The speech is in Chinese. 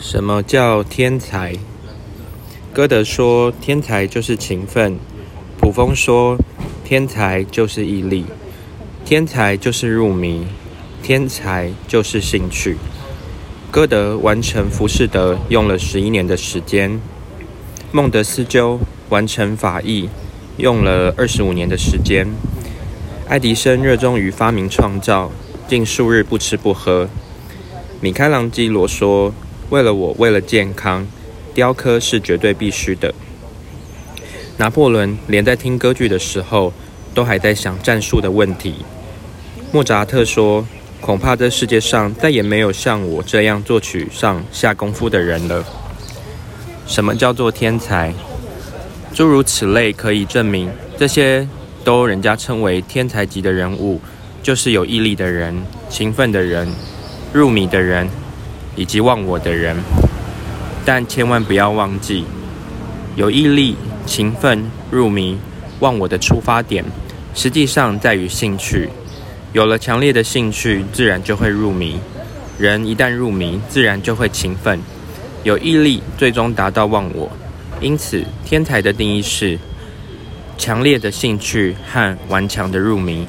什么叫天才？歌德说，天才就是勤奋；普风说，天才就是毅力；天才就是入迷；天才就是兴趣。歌德完成《浮士德》用了十一年的时间，孟德斯鸠完成法义用了二十五年的时间，爱迪生热衷于发明创造，竟数日不吃不喝。米开朗基罗说。为了我，为了健康，雕刻是绝对必须的。拿破仑连在听歌剧的时候，都还在想战术的问题。莫扎特说：“恐怕这世界上再也没有像我这样作曲上下功夫的人了。”什么叫做天才？诸如此类可以证明，这些都人家称为天才级的人物，就是有毅力的人、勤奋的人、入迷的人。以及忘我的人，但千万不要忘记，有毅力、勤奋、入迷、忘我的出发点，实际上在于兴趣。有了强烈的兴趣，自然就会入迷。人一旦入迷，自然就会勤奋。有毅力，最终达到忘我。因此，天才的定义是强烈的兴趣和顽强的入迷。